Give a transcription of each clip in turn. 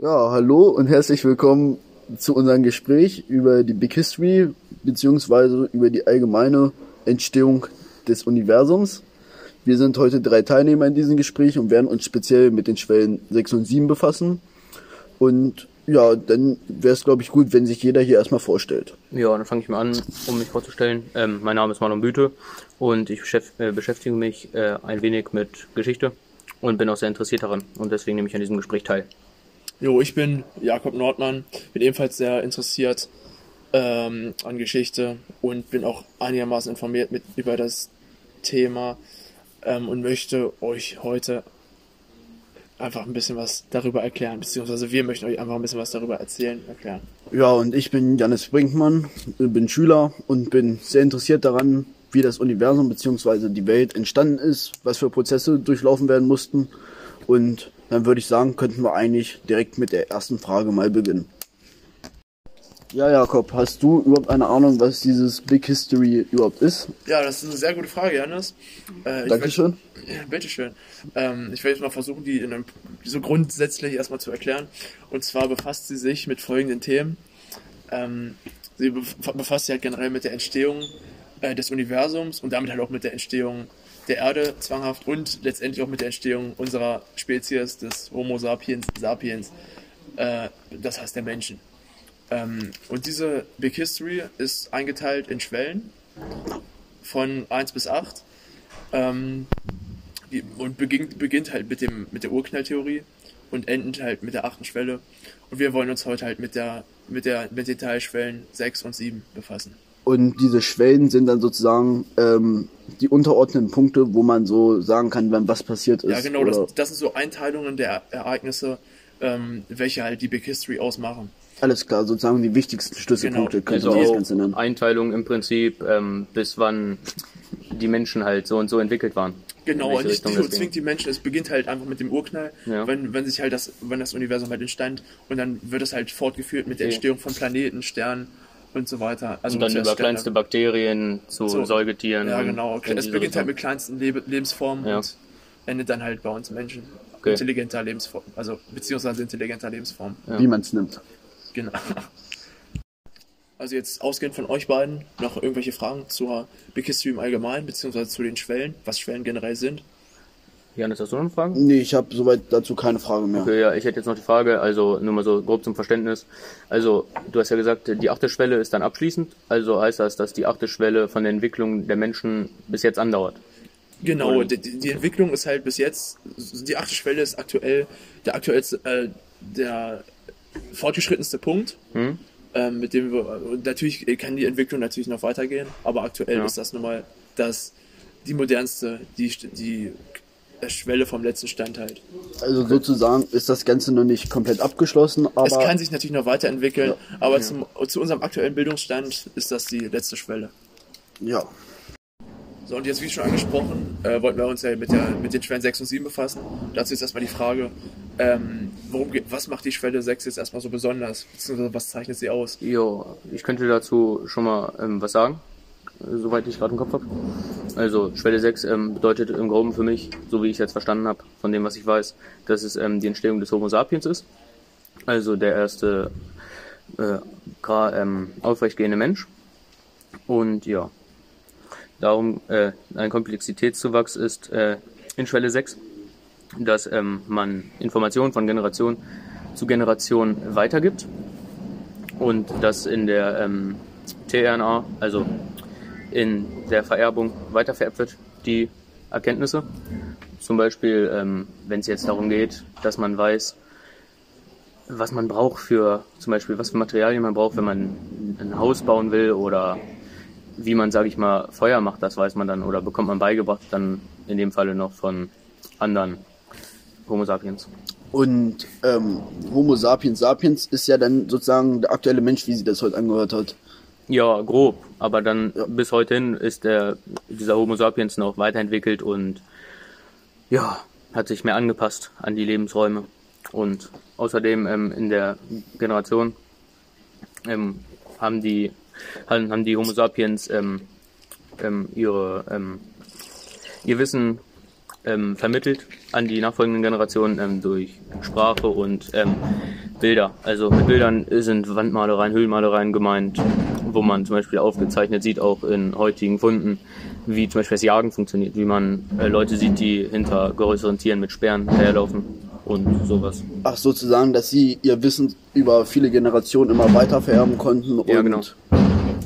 Ja, hallo und herzlich willkommen zu unserem Gespräch über die Big History beziehungsweise über die allgemeine Entstehung des Universums. Wir sind heute drei Teilnehmer in diesem Gespräch und werden uns speziell mit den Schwellen 6 und 7 befassen. Und ja, dann wäre es, glaube ich, gut, wenn sich jeder hier erstmal vorstellt. Ja, dann fange ich mal an, um mich vorzustellen. Ähm, mein Name ist Marlon Büte und ich äh, beschäftige mich äh, ein wenig mit Geschichte und bin auch sehr interessiert daran und deswegen nehme ich an diesem Gespräch teil. Jo, ich bin Jakob Nordmann, bin ebenfalls sehr interessiert ähm, an Geschichte und bin auch einigermaßen informiert mit, über das Thema ähm, und möchte euch heute einfach ein bisschen was darüber erklären, beziehungsweise wir möchten euch einfach ein bisschen was darüber erzählen, erklären. Ja, und ich bin Janis Brinkmann, bin Schüler und bin sehr interessiert daran, wie das Universum beziehungsweise die Welt entstanden ist, was für Prozesse durchlaufen werden mussten. Und dann würde ich sagen, könnten wir eigentlich direkt mit der ersten Frage mal beginnen. Ja, Jakob, hast du überhaupt eine Ahnung, was dieses Big History überhaupt ist? Ja, das ist eine sehr gute Frage, Janis. Äh, Dankeschön. Ja, bitteschön. Ähm, ich werde jetzt mal versuchen, die in einem, so grundsätzlich erstmal zu erklären. Und zwar befasst sie sich mit folgenden Themen. Ähm, sie befasst sich halt generell mit der Entstehung äh, des Universums und damit halt auch mit der Entstehung der Erde zwanghaft und letztendlich auch mit der Entstehung unserer Spezies, des Homo sapiens sapiens, äh, das heißt der Menschen. Ähm, und diese Big History ist eingeteilt in Schwellen von 1 bis 8 ähm, und beginnt, beginnt halt mit, dem, mit der Urknalltheorie und endet halt mit der achten Schwelle. Und wir wollen uns heute halt mit, der, mit, der, mit den Teilschwellen 6 und 7 befassen. Und diese Schwellen sind dann sozusagen ähm, die unterordneten Punkte, wo man so sagen kann, wann was passiert ist. Ja, genau, das, das, sind so Einteilungen der Ereignisse, ähm, welche halt die Big History ausmachen. Alles klar, sozusagen die wichtigsten Schlüsselpunkte genau. könnte also man das Ganze nennen. Einteilung im Prinzip, ähm, bis wann die Menschen halt so und so entwickelt waren. Genau, und nicht so zwingt die Menschen, es beginnt halt einfach mit dem Urknall, ja. wenn, wenn sich halt das, wenn das Universum halt entstand und dann wird es halt fortgeführt mit der Entstehung von Planeten, Sternen und so weiter. Also und dann über kleinste Bakterien zu so, Säugetieren. Ja, genau. Es beginnt halt mit kleinsten Le Lebensformen ja. und endet dann halt bei uns Menschen. Okay. Intelligenter Lebensform, also beziehungsweise intelligenter Lebensform. Ja. Wie man es nimmt. Genau. Also jetzt ausgehend von euch beiden noch irgendwelche Fragen zur Big History im Allgemeinen, beziehungsweise zu den Schwellen, was Schwellen generell sind? Janis, hast du noch eine Frage? Nee, ich habe soweit dazu keine Frage mehr. Okay, ja, ich hätte jetzt noch die Frage, also nur mal so grob zum Verständnis. Also, du hast ja gesagt, die achte Schwelle ist dann abschließend, also heißt das, dass die achte Schwelle von der Entwicklung der Menschen bis jetzt andauert. Genau, die, die, Entwicklung ist halt bis jetzt, die achte Schwelle ist aktuell der aktuellste, äh, der fortgeschrittenste Punkt. Hm? Ähm, mit dem wir, natürlich kann die Entwicklung natürlich noch weitergehen, aber aktuell ja. ist das nun mal das, die modernste, die, die Schwelle vom letzten Stand halt. Also sozusagen ist das Ganze noch nicht komplett abgeschlossen, aber. Es kann sich natürlich noch weiterentwickeln, ja. aber ja. Zum, zu unserem aktuellen Bildungsstand ist das die letzte Schwelle. Ja. So, und jetzt, wie schon angesprochen, äh, wollten wir uns ja mit, der, mit den Schwellen 6 und 7 befassen. Dazu ist erstmal die Frage, ähm, worum geht, was macht die Schwelle 6 jetzt erstmal so besonders? Beziehungsweise was zeichnet sie aus? Jo, ich könnte dazu schon mal ähm, was sagen soweit ich gerade im Kopf habe. Also Schwelle 6 ähm, bedeutet im Groben für mich, so wie ich es jetzt verstanden habe, von dem, was ich weiß, dass es ähm, die Entstehung des Homo sapiens ist. Also der erste äh, ähm, aufrechtgehende Mensch. Und ja, darum äh, ein Komplexitätszuwachs ist äh, in Schwelle 6, dass ähm, man Informationen von Generation zu Generation weitergibt und dass in der ähm, tRNA, also in der Vererbung weitervererbt wird, die Erkenntnisse. Zum Beispiel, ähm, wenn es jetzt darum geht, dass man weiß, was man braucht für, zum Beispiel, was für Materialien man braucht, wenn man ein Haus bauen will oder wie man, sage ich mal, Feuer macht, das weiß man dann oder bekommt man beigebracht, dann in dem Falle noch von anderen Homo sapiens. Und ähm, Homo sapiens sapiens ist ja dann sozusagen der aktuelle Mensch, wie sie das heute angehört hat. Ja, grob. Aber dann bis heute hin ist der, dieser Homo sapiens noch weiterentwickelt und ja, hat sich mehr angepasst an die Lebensräume. Und außerdem ähm, in der Generation ähm, haben die haben, haben die Homo sapiens ähm, ähm, ihre ähm, ihr Wissen ähm, vermittelt an die nachfolgenden Generationen ähm, durch Sprache und ähm, Bilder. Also mit Bildern sind Wandmalereien, Höhlenmalereien gemeint, wo man zum Beispiel aufgezeichnet sieht, auch in heutigen Funden, wie zum Beispiel das Jagen funktioniert, wie man äh, Leute sieht, die hinter größeren Tieren mit Sperren herlaufen und sowas. Ach, sozusagen, dass sie ihr Wissen über viele Generationen immer weiter vererben konnten Ja, und genau.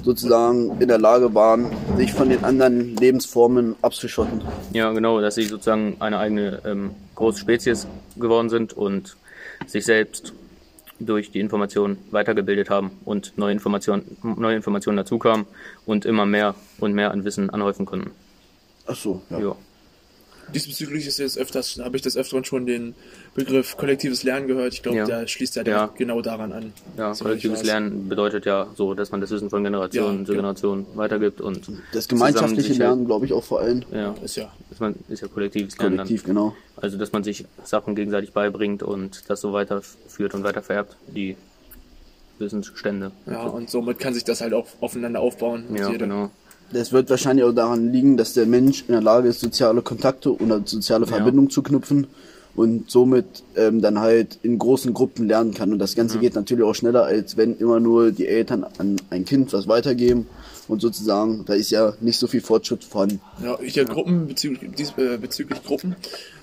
Sozusagen in der Lage waren, sich von den anderen Lebensformen abzuschotten. Ja, genau, dass sie sozusagen eine eigene ähm, große Spezies geworden sind und sich selbst durch die Informationen weitergebildet haben und neue Informationen, neue Informationen dazukamen und immer mehr und mehr an Wissen anhäufen konnten. Ach so, ja. Ja. Diesbezüglich ist jetzt öfters, habe ich des Öfteren schon den Begriff kollektives Lernen gehört. Ich glaube, Ja. der schließt ja, Ja. direkt genau daran an. Ja, kollektives. Lernen bedeutet ja so, dass man das Wissen von Generation Ja, zu genau. Generation weitergibt und Das gemeinschaftliche Lernen, glaube ich, auch vor allem. Ja, Ist ja. dass man ist ja kollektives Lernen Kollektiv, genau. dann. Also dass man sich Sachen gegenseitig beibringt und das so weiterführt und weiter vererbt, die Wissensstände. Ja, und somit kann sich das halt auch aufeinander aufbauen. mit Ja, jedem. genau. Das wird wahrscheinlich auch daran liegen, dass der Mensch in der Lage ist, soziale Kontakte oder soziale Ja. Verbindungen zu knüpfen und somit ähm, dann halt in großen Gruppen lernen kann. Und das Ganze geht natürlich auch schneller, als wenn immer nur die Eltern an ein Kind was weitergeben. Und sozusagen, da ist ja nicht so viel Fortschritt vorhanden. Ja, hier Gruppen bezüglich, dies, äh, bezüglich Gruppen.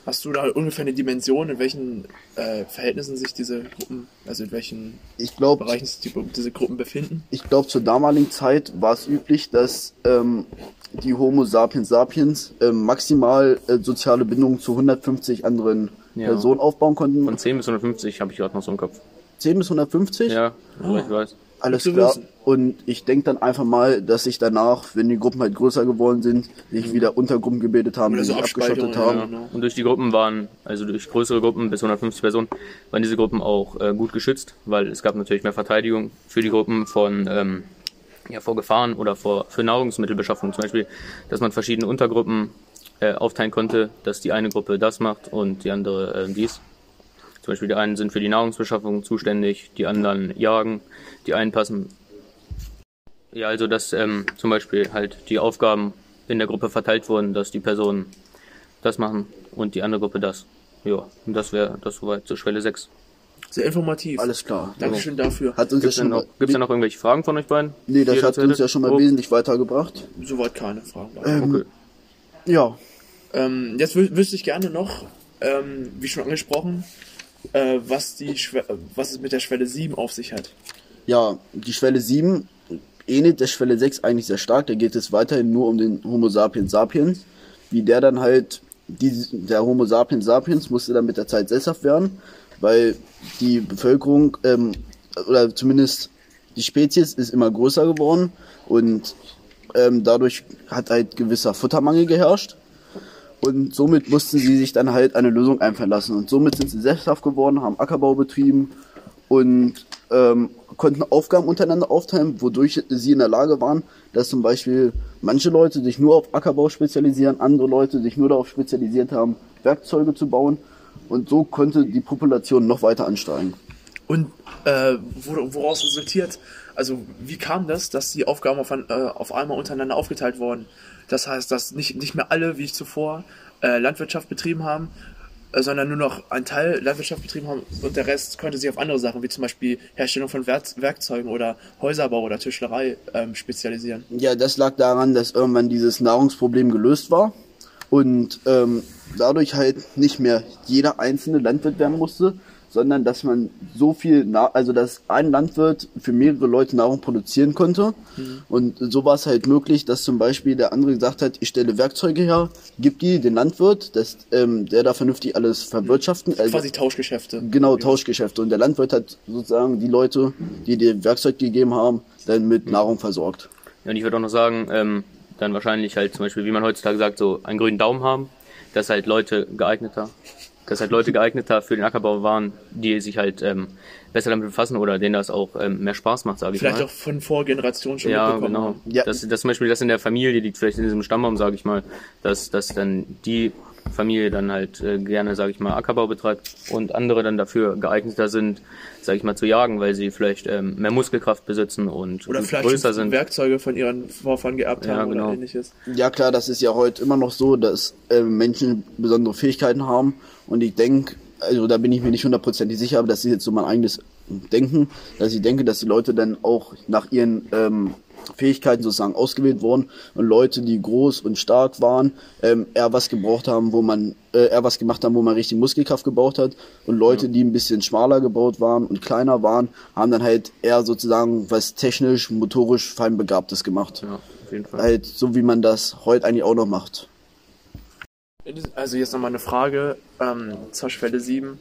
Hast du da ungefähr eine Dimension, in welchen äh, Verhältnissen sich diese Gruppen, also in welchen Ich glaube, Bereichen sich die, diese Gruppen befinden? ich glaube, zur damaligen Zeit war es üblich, dass ähm, die Homo sapiens sapiens ähm, maximal äh, soziale Bindungen zu 150 anderen Ja. Personen aufbauen konnten. Von 10 bis 150 habe ich gerade noch so im Kopf. 10 bis 150? Ja, soweit ich weiß. Alles klar. wissen. Und ich denke dann einfach mal, dass sich danach, wenn die Gruppen halt größer geworden sind, sich wieder Untergruppen gebildet haben, Oder die so sich abgeschottet haben. ja. Genau. Und durch die Gruppen waren, also durch größere Gruppen bis 150 Personen, waren diese Gruppen auch äh, gut geschützt, weil es gab natürlich mehr Verteidigung für die Gruppen von ähm, ja, vor Gefahren oder vor für Nahrungsmittelbeschaffung zum Beispiel, dass man verschiedene Untergruppen äh, aufteilen konnte, dass die eine Gruppe das macht und die andere äh, dies. Zum Beispiel die einen sind für die Nahrungsbeschaffung zuständig, die anderen jagen, die einen passen. Ja, also dass ähm, zum Beispiel halt die Aufgaben in der Gruppe verteilt wurden, dass die Personen das machen und die andere Gruppe das. Ja, und das wäre das soweit zur Schwelle 6. Sehr informativ. Alles klar. Dankeschön dafür. Hat uns Gibt's ja denn schon noch, gibt's denn noch irgendwelche Fragen von euch beiden? nee, das hat uns ja schon mal Oh, wesentlich weitergebracht. Soweit keine Fragen. Ähm, Okay. Ja, Ähm, jetzt wü wüsste ich gerne noch, ähm, wie schon angesprochen, äh, was, die äh, was es mit der Schwelle 7 auf sich hat. ja, die Schwelle 7 ähnelt der Schwelle 6 eigentlich sehr stark. Da geht es weiterhin nur um den Homo sapiens sapiens. Wie der dann halt, die, der Homo sapiens sapiens musste dann mit der Zeit sesshaft werden, weil die Bevölkerung, ähm, oder zumindest die Spezies ist immer größer geworden und ähm, dadurch hat halt gewisser Futtermangel geherrscht. Und somit mussten sie sich dann halt eine Lösung einfallen lassen. Und somit sind sie sesshaft geworden, haben Ackerbau betrieben und ähm, konnten Aufgaben untereinander aufteilen, wodurch sie in der Lage waren, dass zum Beispiel manche Leute sich nur auf Ackerbau spezialisieren, andere Leute sich nur darauf spezialisiert haben, Werkzeuge zu bauen. Und so konnte die Population noch weiter ansteigen. Und äh, wor- woraus resultiert, also wie kam das, dass die Aufgaben auf, äh, auf einmal untereinander aufgeteilt wurden? Das heißt, dass nicht, nicht mehr alle, wie ich zuvor, äh, Landwirtschaft betrieben haben, äh, sondern nur noch ein Teil Landwirtschaft betrieben haben und der Rest konnte sich auf andere Sachen, wie zum Beispiel Herstellung von Werk Werkzeugen oder Häuserbau oder Tischlerei ähm, spezialisieren. Ja, das lag daran, dass irgendwann dieses Nahrungsproblem gelöst war und ähm, dadurch halt nicht mehr jeder einzelne Landwirt werden musste, sondern dass man so viel, Na also dass ein Landwirt für mehrere Leute Nahrung produzieren konnte. Und so war es halt möglich, dass zum Beispiel der andere gesagt hat, ich stelle Werkzeuge her, gib die den Landwirt, dass ähm, der da vernünftig alles verwirtschaften. Also, Quasi Tauschgeschäfte. Genau, Tauschgeschäfte. Und der Landwirt hat sozusagen die Leute, die dir Werkzeug gegeben haben, dann mit Nahrung versorgt. Ja, und ich würde auch noch sagen, ähm, dann wahrscheinlich halt zum Beispiel, wie man heutzutage sagt, so einen grünen Daumen haben, dass halt Leute geeigneter, dass halt Leute geeigneter für den Ackerbau waren, die sich halt ähm, besser damit befassen oder denen das auch ähm, mehr Spaß macht, sage ich Vielleicht mal. auch von Vorgenerationen schon ja, mitbekommen genau. Ja. Dass, dass zum Beispiel das in der Familie liegt, vielleicht in diesem Stammbaum, sage ich mal, dass, dass dann die Familie dann halt äh, gerne, sage ich mal, Ackerbau betreibt und andere dann dafür geeigneter sind, sage ich mal, zu jagen, weil sie vielleicht ähm, mehr Muskelkraft besitzen und, Oder vielleicht größer sind. Werkzeuge von ihren Vorfahren geerbt Ja, haben genau. oder ähnliches. Ja klar, das ist ja heute immer noch so, dass äh, Menschen besondere Fähigkeiten haben und ich denke, also da bin ich mir nicht hundertprozentig sicher, aber das ist jetzt so mein eigenes Denken, dass ich denke, dass die Leute dann auch nach ihren ähm, Fähigkeiten sozusagen ausgewählt wurden und Leute, die groß und stark waren, ähm, eher was gebraucht haben, wo man äh, eher was gemacht haben, wo man richtig Muskelkraft gebraucht hat und Leute, die ein bisschen schmaler gebaut waren und kleiner waren, haben dann halt eher sozusagen was technisch, motorisch feinbegabtes gemacht. Ja, auf jeden Fall. Halt so wie man das heute eigentlich auch noch macht. Also jetzt nochmal eine Frage ähm, zur Schwelle 7.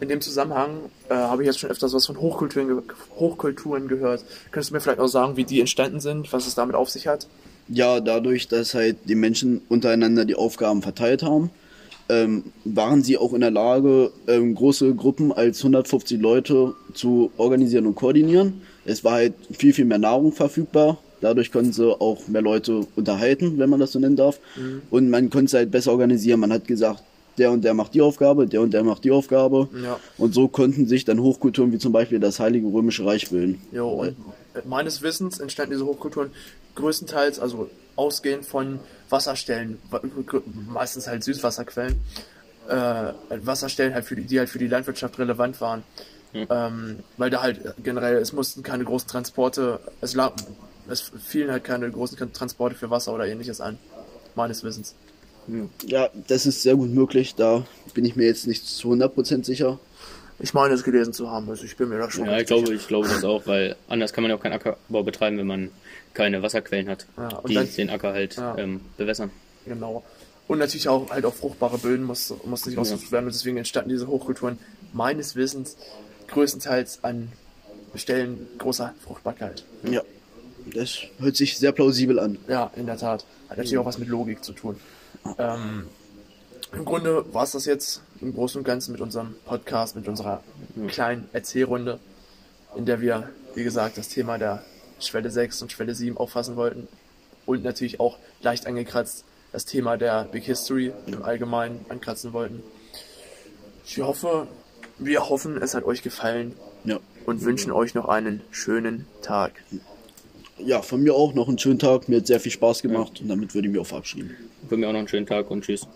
In dem Zusammenhang äh, habe ich jetzt schon öfters was von Hochkulturen, ge Hochkulturen gehört. Könntest du mir vielleicht auch sagen, wie die entstanden sind, was es damit auf sich hat? Ja, dadurch, dass halt die Menschen untereinander die Aufgaben verteilt haben, ähm, waren sie auch in der Lage, ähm, große Gruppen als 150 Leute zu organisieren und koordinieren. Es war halt viel, viel mehr Nahrung verfügbar. Dadurch konnten sie auch mehr Leute unterhalten, wenn man das so nennen darf. Und man konnte es halt besser organisieren. Man hat gesagt, der und der macht die Aufgabe, der und der macht die Aufgabe. Ja. Und so konnten sich dann Hochkulturen wie zum Beispiel das Heilige Römische Reich bilden. Jo, und meines Wissens entstanden diese Hochkulturen größtenteils, also ausgehend von Wasserstellen, wa- meistens halt Süßwasserquellen, äh, Wasserstellen halt für die, die halt für die Landwirtschaft relevant waren. Ähm, weil da halt generell, es mussten keine großen Transporte, es, lag, es fielen halt keine großen Transporte für Wasser oder ähnliches an, meines Wissens. Ja, das ist sehr gut möglich. Da bin ich mir jetzt nicht zu 100% sicher. Ich meine es gelesen zu haben, also ich bin mir da schon Ja, ich glaube, sicher. ich glaube das auch, weil anders kann man ja auch keinen Ackerbau betreiben, wenn man keine Wasserquellen hat, Ja, und die dann- den Acker halt Ja. ähm, bewässern. Genau. Und natürlich auch halt auch fruchtbare Böden muss, muss nicht ausgesucht werden und deswegen entstanden diese Hochkulturen meines Wissens größtenteils an Stellen großer Fruchtbarkeit. Ja, das hört sich sehr plausibel an. Ja, in der Tat. Hat natürlich auch was mit Logik zu tun. Ähm, Im Grunde war es das jetzt im Großen und Ganzen mit unserem Podcast, mit unserer kleinen Erzählrunde, in der wir, wie gesagt, das Thema der Schwelle 6 und Schwelle 7 auffassen wollten. Und natürlich auch leicht angekratzt das Thema der Big History im Allgemeinen ankratzen wollten. Ich hoffe, wir hoffen, es hat euch gefallen Ja. und wünschen euch noch einen schönen Tag. Ja, von mir auch noch einen schönen Tag. Mir hat sehr viel Spaß gemacht und damit würde ich mich auch verabschieden. Für mich auch noch einen schönen Tag und tschüss.